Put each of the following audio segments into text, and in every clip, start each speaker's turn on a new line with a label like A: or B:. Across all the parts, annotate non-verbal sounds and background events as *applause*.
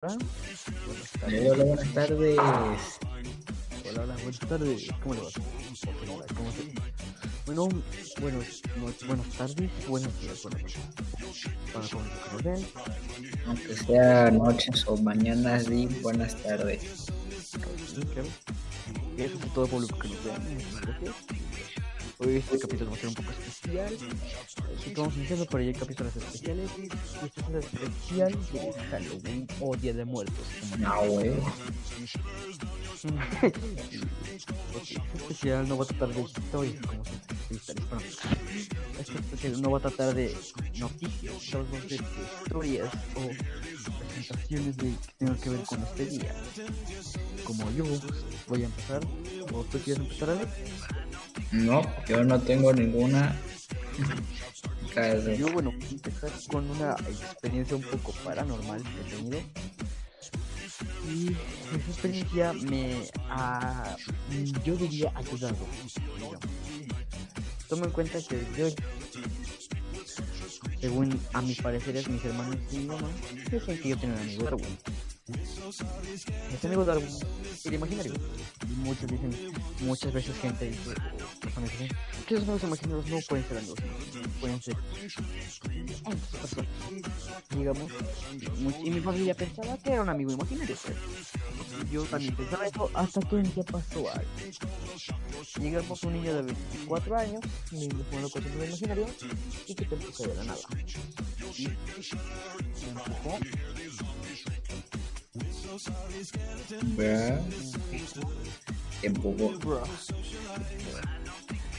A: Hola,
B: Eh, hola, buenas tardes.
A: hola, hola, buenas tardes. ¿Cómo le va? ¿Cómo se Bueno, buenos, no- buenas tardes, buenos días, buenas noches. Para ven,
B: Aunque sea noches o mañanas, buenas tardes.
A: sí, claro. Y eso es a todo el público que nos ve. Muchas gracias. Hoy este capítulo va a ser un poco especial. Así que vamos iniciando por ahí capítulos especiales. Y este es el especial de Halloween o Día de Muertos.
B: No, güey. *laughs*
A: Ok, este especial no va a tratar de historias como. Este especial no va a tratar de noticias, solo va a ser de historias o presentaciones de, que tengan que ver con este día. Como yo voy a empezar, o tú quieres empezar, Alex.
B: No, yo no tengo ninguna.
A: Yo, bueno, voy a empezar con una experiencia un poco paranormal que he tenido. Y esa experiencia me ha, yo diría, ayudado. Toma en cuenta que yo, según a mis pareceres, mis hermanos y mi mamá, dicen que yo tengo un amigo. Ese amigo Darwin era imaginario. Y muchos dicen, muchas veces gente dice, que los amigos imaginarios no pueden ser amigos pueden ser. Digamos, y mi familia pensaba que era un amigo imaginario, pues. Yo también pensaba eso hasta que un día pasó algo. Llegamos un niño de 24 años, me jugando con su amigo imaginario, y que te empujó de la nada. Y me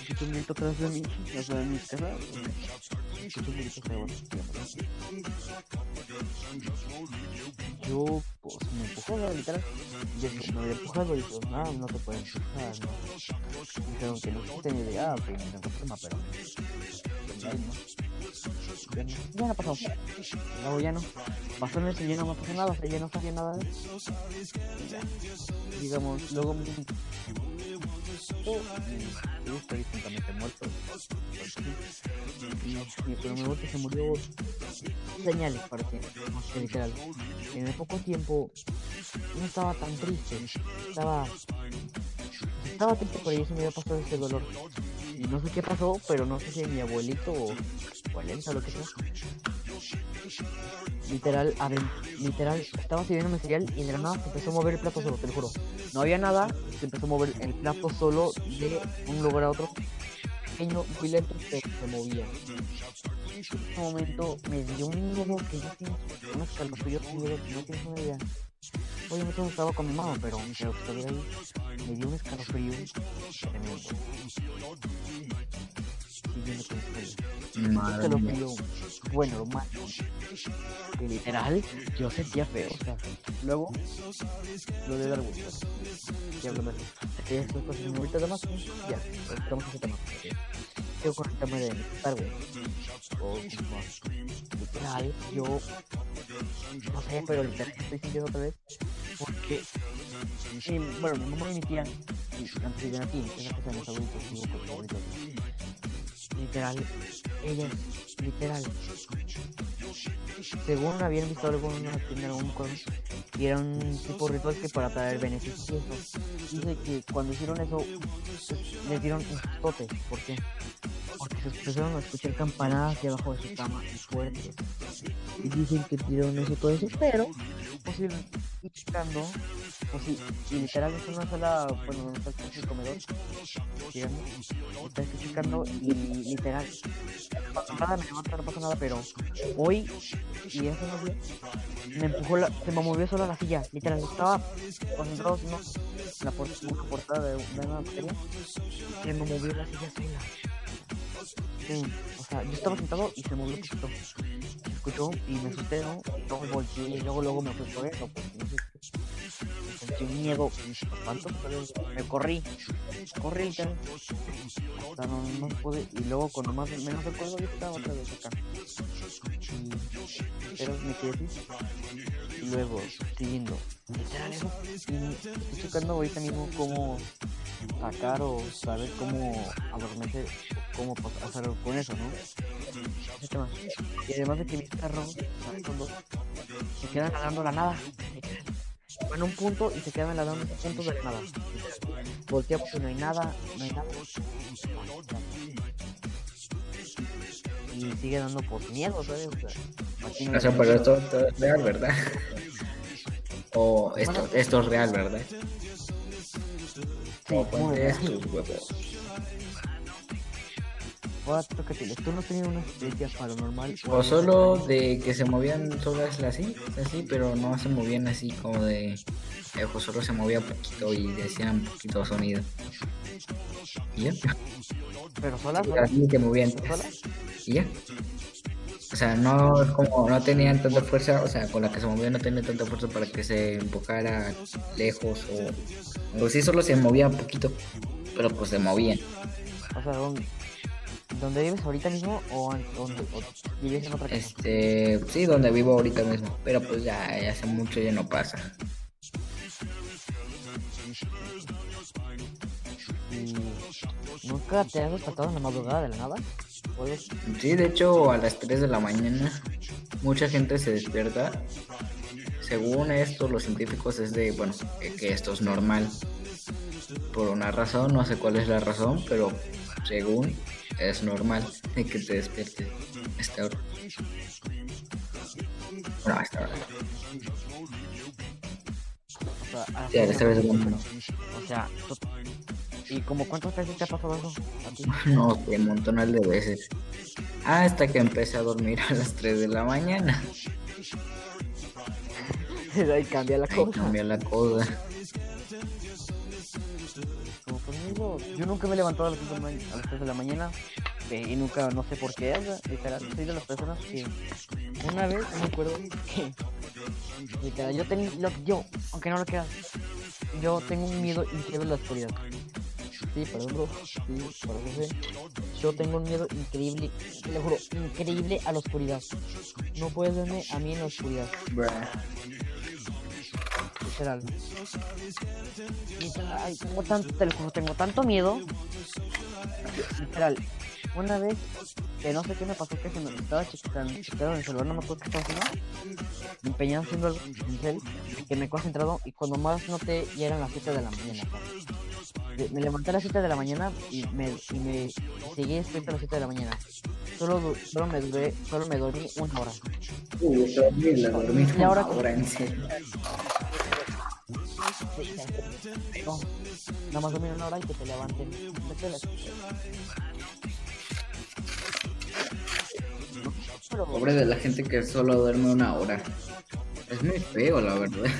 A: Escuché un grito atrás de mí, feo, Yo, pues, me empujó, ¿no? literal. Y eso, me había empujado y dijo, no, te pueden empujar, no. No existe ni idea, pero... pues, ahí, ¿no? Ya no, pasó. Ya no. Pasó en ese, ya no me pasó nada, o sea, ya no nada eso. Digamos, luego me yo estoy completamente muerto. Y mi primer muerto se murió señales literal. En el poco tiempo no estaba tan triste. Estaba. Estaba triste por ahí se me había pasado ese dolor. Y no sé qué pasó, pero no sé si mi abuelito o abuelita o lo que sea. Literal, a ver, literal, estaba sirviendo mi cereal y de la nada se empezó a mover el plato solo, te lo juro. No había nada, se empezó a mover el plato solo de un lugar a otro. Pequeño, muy lento, pero se movía. En ese momento me dio un miedo que yo tengo unos calofríos un miedo que no tienes una idea. Obviamente no estaba con mi mamá, pero que ahí, me dio un
B: Madre
A: lo frío, bueno, lo más literal yo sentía feo, o sea, luego lo de Darwin, y hablo más, ya después cosas ahorita de más, ya, entramos a ese tema. Quedo con el tema de Darwin, o literal, yo, no sé, pero literal estoy sintiendo otra vez, porque, mi- bueno, mi mamá y mi tía, y antes aquí, en la casa de mis abuelitos, literal, ellas, literal, según habían visto algo en una tienda en un cómic, y era un tipo de ritual que para traer beneficios. Dice que cuando hicieron eso, pues, les dieron un sustote. ¿Por qué? Porque se empezaron a escuchar campanadas de abajo de su cama y fuertes. Y dicen que dieron eso todo eso, pero posiblemente y checando, pues sí, y literal es una sala, bueno, está el comedor, digamos, está y literal, no nada, me levanto, no pasó nada, pero hoy y hace unos días me empujó la, se me movió sola la silla, literal, estaba concentrado ¿no? en la puerta, una portada de, una batería y se me movió la silla sola. Sí, o sea, yo estaba sentado y se movió poquito. Escuchó y me asusté, ¿no? Luego volteé y luego, luego me fui porque no un miedo, espanto, pero me corrí, corrí sea, no, no pude, y luego cuando más menos recuerdo yo estaba otra vez acá. Y, pero me quedé así. Y luego, siguiendo, literal eso, y estoy checando ahorita mismo cómo sacar o saber cómo adormecer, cómo pas- hacer algo con eso, ¿no? ese tema. Y además de que mis perros, o sea, cuando se quedan nadando la nada, van un punto y se quedan en puntos de la nada. Voltea porque no hay nada, no hay nada. Y sigue dando por miedo, ¿sabes? O sea, no
B: O sea,
A: hay
B: pero esto, esto es real, ¿verdad? *laughs* O esto, esto es real, ¿verdad?
A: Sí,
B: O
A: muy real.
B: huevos.
A: Que ¿Tú no tenido una experiencia paranormal?
B: O solo de que se movían solas así, así, pero no se movían así como de. eh, pues solo se movía poquito y decían poquito sonido. Y ya.
A: ¿Pero solas?
B: Así que movían.
A: ¿Solas?
B: Y ya. O sea, no como no tenían tanta fuerza, o sea, con la que se movía no tenía tanta fuerza para que se empucara lejos o. O sí, solo se movía poquito, pero pues se movían.
A: O sea, ¿dónde, ¿dónde vives ahorita mismo o, o- o vives en otra casa?
B: Este, sí, donde vivo ahorita mismo, pero pues ya, ya hace mucho ya no pasa.
A: ¿Y nunca te has despertado en la madrugada de la nada? ¿Puedes?
B: Sí, de hecho, a las 3 de la mañana mucha gente se despierta. Según esto, los científicos es de, bueno, que esto es normal. Por una razón, no sé cuál es la razón, pero según es normal que te despiertes a esta hora. Bueno, a esta hora.
A: O sea,
B: Sí, esta vez
A: la
B: es bueno.
A: mañana. O sea, ¿y como cuántas veces te ha pasado eso? *laughs*
B: No, un montón de veces. Hasta que empecé a dormir a las 3 de la mañana. *laughs*
A: Ahí cambia la
B: Ahí
A: cosa.
B: cambió la cosa.
A: Como conmigo, yo nunca me he levantado a las 3 de la, ma- a las 3 de la mañana y nunca, no sé por qué, literal, soy de las personas que una vez me acuerdo que literal, yo tenía, yo, aunque no lo creas, yo tengo un miedo increíble a la oscuridad. Sí, perdón, bro, sí, perdón, sé. Yo tengo un miedo increíble, lo juro, increíble a la oscuridad. No puedes verme a mí en la oscuridad. Literal. Literal, ay, tengo tanto, te tengo tanto miedo. Literal. Una vez que no sé qué me pasó, que se me estaba checando, checando en el celular, no me acuerdo qué estaba haciendo. Me empeñaba haciendo algo que me he concentrado y cuando más noté ya eran las 7 de la mañana. Me- levanté a las 7 de la mañana y me, y me seguí despierto a las 7 de la mañana. Solo, solo, me duré, solo me dormí una hora.
B: Uy, dormí, la dormí una hora, en serio.
A: No, nada más dormir una hora y que te levanten. Pero-
B: Pobre de la gente que solo duerme una hora. Es muy feo, la verdad. *laughs*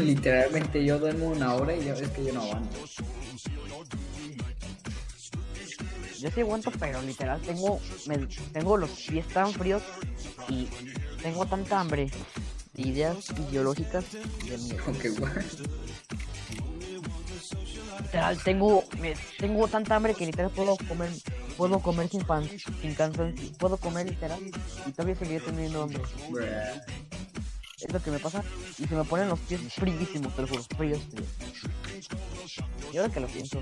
B: Literalmente yo duermo una hora y ya ves que yo no aguanto.
A: Yo sí aguanto, pero literal tengo, me- tengo los pies tan fríos y tengo tanta hambre de ideas ideológicas de.
B: Aunque *laughs* guay.
A: Literal, tengo, me, tengo tanta hambre que literal puedo comer, puedo comer sin pan, sin cansancio, puedo comer literal y todavía seguiré teniendo hambre. Es lo que me pasa y se me ponen los pies fríísimos, te lo juro, fríos, fríos. Y ahora que lo pienso,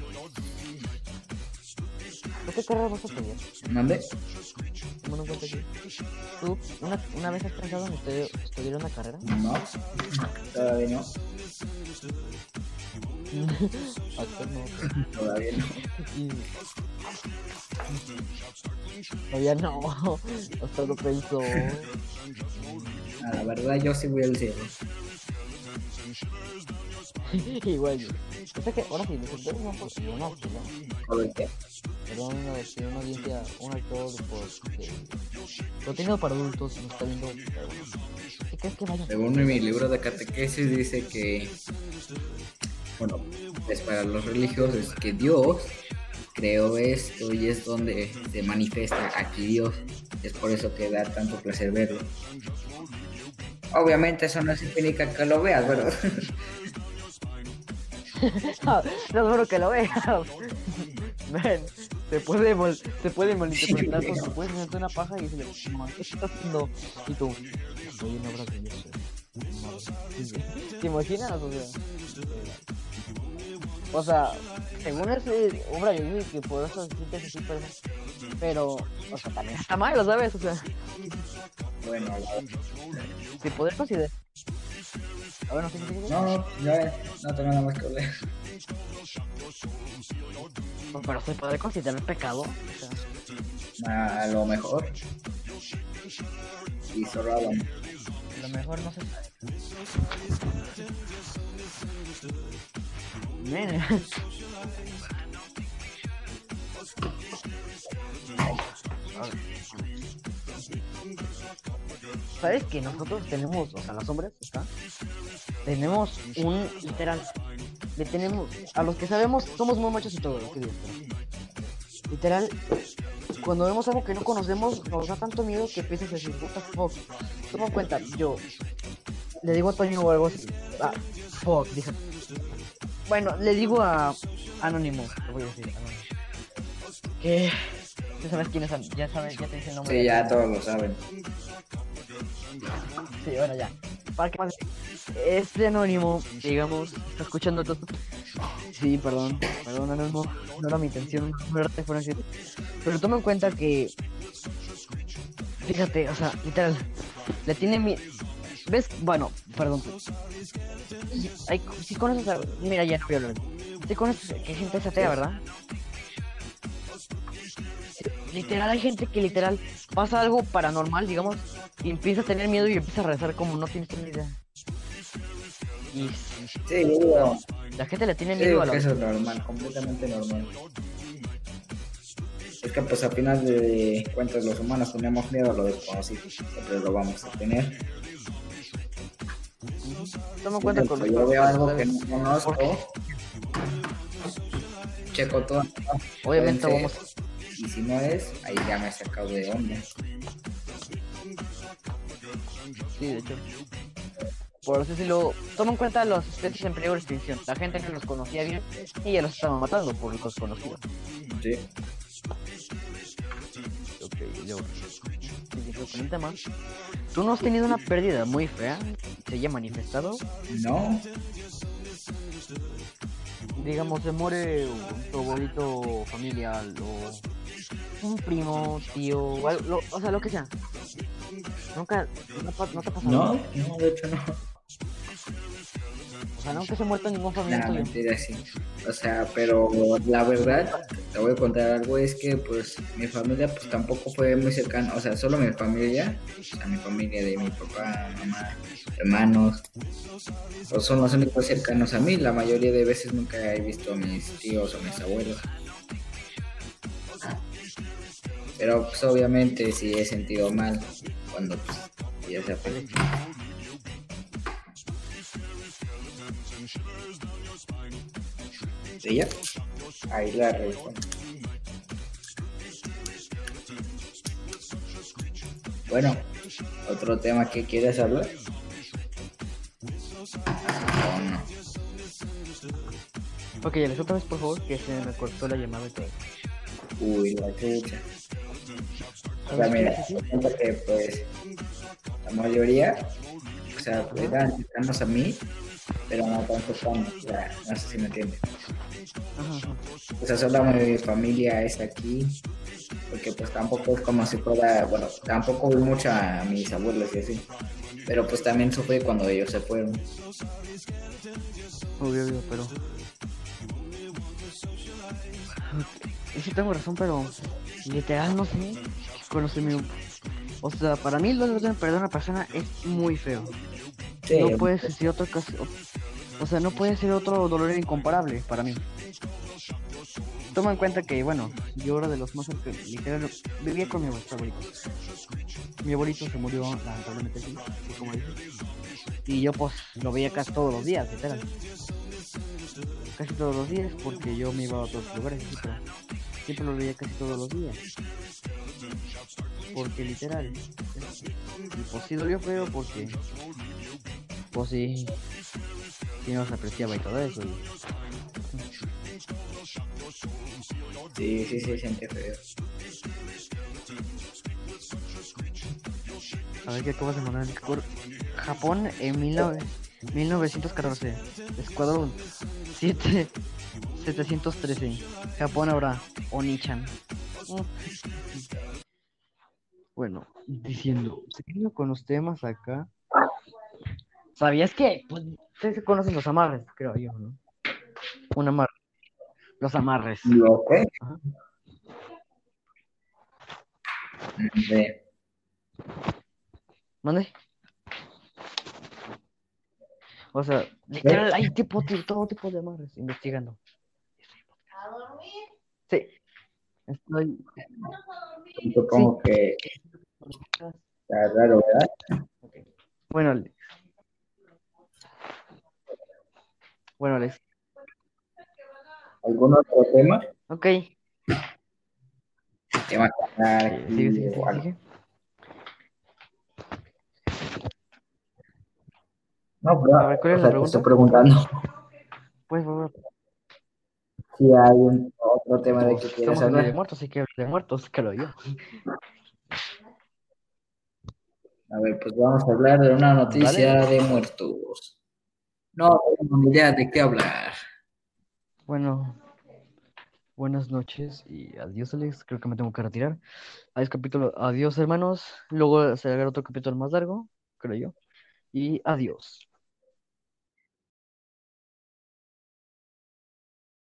A: ¿tú qué carrera vas a estudiar?
B: ¿Mande?
A: Que tú una, una vez has pensado en estudiar, estudiar una carrera?
B: No. Todavía no.
A: Actor no.
B: Todavía no.
A: Todavía no, hasta lo pensó.
B: A la verdad yo sí voy al cielo.
A: Igual yo. O sea que ahora sí, me senté una foto, no, no, no.
B: Joder, ¿qué?
A: Perdón, una, este, una audiencia, un actor por este, contenido para adultos nos está viendo. ¿Qué crees que vaya?
B: Según mi libro de catequesis dice que, bueno, es para los religiosos que Dios creó esto y es donde se manifiesta aquí Dios. Es por eso que da tanto placer verlo. Obviamente eso no significa que lo veas, ¿verdad? *laughs*
A: no seguro que lo veas. Ven, se puede, mal, se puede malinterpretar porque puedes hacerte una paja y decirle, "No, ¿qué estás haciendo? Y tú. ¿Te imaginas? O sea, o sea, según es eh, obra de Dios y que por eso se siente así, pero, pero, o sea, también está mal, ¿sabes? O sea,
B: Bueno,
A: se poder considerar. A ver, no sé qué
B: no, ya no tengo nada más que hablar.
A: Pero se puede considerar pecado. O sea,
B: A lo mejor. Y solo hablamos.
A: Lo mejor no se. ¿Sabes que nosotros tenemos, o sea, los hombres, acá, tenemos un literal, le tenemos, a los que sabemos, somos muy machos y todo, lo que digo, literal, cuando vemos algo que no conocemos, nos da tanto miedo que empiezas a decir, the fuck, toma en cuenta, yo le digo a Toño o algo así, ah, fuck, dije, bueno, le digo a Anónimo, te voy a decir, Anónimo, que, ya sabes quién es, An- ya sabes, ya te dice el nombre.
B: Sí, ya todos lo saben.
A: Sí, bueno, ya. Para que más. Este anónimo, digamos, está escuchando todo. Sí, perdón, perdón, anónimo. No era mi intención. Pero toma en cuenta que. Fíjate, o sea, literal. Le tiene mi. ¿Ves? Bueno, perdón. Hay, si conoces. Mira, ya no voy a hablar. Si conoces que gente es atea, ¿verdad? Literal, hay gente que literal pasa algo paranormal, digamos, y empieza a tener miedo y empieza a rezar como no tienes ni idea. Y
B: Sí,
A: la gente le tiene miedo a la
B: que eso es normal, completamente normal. Es que pues a final de cuentas los humanos tenemos miedo a lo desconocido, siempre lo vamos a tener.
A: Toma en cuenta con
B: Cuando yo veo algo que no conozco, checo todo.
A: Obviamente vamos.
B: Y si no es, ahí ya me he sacado de onda.
A: Sí, de hecho. Por así decirlo, toma en cuenta las especies en peligro de extinción. La gente no los conocía bien y ya los estaban matando por los conocidos.
B: Sí.
A: Ok, yo. Con el tema. ¿Tú no has tenido una pérdida muy fea? ¿Se haya manifestado?
B: No,
A: digamos, se muere un- tu abuelito familiar o un primo, tío, o, algo- lo- o sea, lo que sea. Nunca, no, no te ha pasado.
B: no, no, de hecho no.
A: O sea, nunca se ha muerto ningún familiar tuyo.
B: mentira, sí. O sea, pero la verdad, te voy a contar algo, es que pues mi familia pues tampoco fue muy cercana, o sea, solo mi familia, o sea, mi familia de mi papá, mamá, hermanos, pues, son los únicos cercanos a mí, la mayoría de veces nunca he visto a mis tíos o mis abuelos. Pero pues obviamente sí he sentido mal cuando pues ya se falleció. ¿Ella? Ahí la respondo. Bueno, otro tema que quieres hablar. Oh, no.
A: Ok, ya les otra vez, por favor, que se me cortó la llamada y todo.
B: Uy, la chucha. O sea, mira, que pues la mayoría, o sea, pues, eran a mí, pero no tan cercanos, o sea, no sé si me entiendes. O sea, solo mi familia es aquí, porque pues tampoco es como si fuera, bueno, tampoco vi mucho a mis abuelos y así, pero pues también sufrí cuando ellos se fueron.
A: Obvio, obvio, pero. Y sí tengo razón, pero literal no sé. Conocerme un. O sea, para mí lo de perder a una persona es muy feo. No puede ser otro caso. O sea, no puede ser otro dolor incomparable para mí. Toma en cuenta que, bueno, yo era de los más cercanos, literal, vivía con mi abuelito. Mi abuelito se murió, lamentablemente, sí, así como dices. Y yo, pues, lo veía casi todos los días, literal. Casi todos los días, porque yo me iba a otros lugares, siempre lo veía casi todos los días. Porque, literal, y pues sí dolió feo porque pues sí, sí nos apreciaba y todo eso. y-
B: sí, sí, sí, siente feo.
A: A ver qué acabas de mandar en Discord. Japón en 19 1914. Escuadrón 7 713. Japón habrá Onichan. Bueno, diciendo, siguiendo con los temas acá. ¿Sabías que? Pues ustedes se conocen los amarres, creo yo, ¿no? Un amarre. Los amarres.
B: ¿Lo qué? De-
A: ¿Mande? O sea, literal, hay tipo, ti- todo tipo de amarres investigando. Sí. Estoy.
B: Supongo que está raro, ¿verdad?
A: Bueno, Alex. Bueno, Alex.
B: ¿Algún otro tema?
A: Ok.
B: Que hablar
A: Eh,
B: aquí
A: Sigue, sigue,
B: o
A: sigue.
B: No, pero,
A: A ver, ¿cuál es
B: o
A: la
B: sea, te estoy
A: pregunta?
B: preguntando
A: Pues, por favor.
B: si hay un, otro tema de que quieres
A: hablando de
B: hablar.
A: muertos, así que de muertos, creo yo.
B: A ver, pues vamos a hablar de una noticia de muertos. No tengo ni idea de qué hablar.
A: Bueno, buenas noches y adiós, Alex. Creo que me tengo que retirar. Adiós, capítulo. Adiós, hermanos. Luego se hará otro capítulo más largo, creo yo. Y adiós.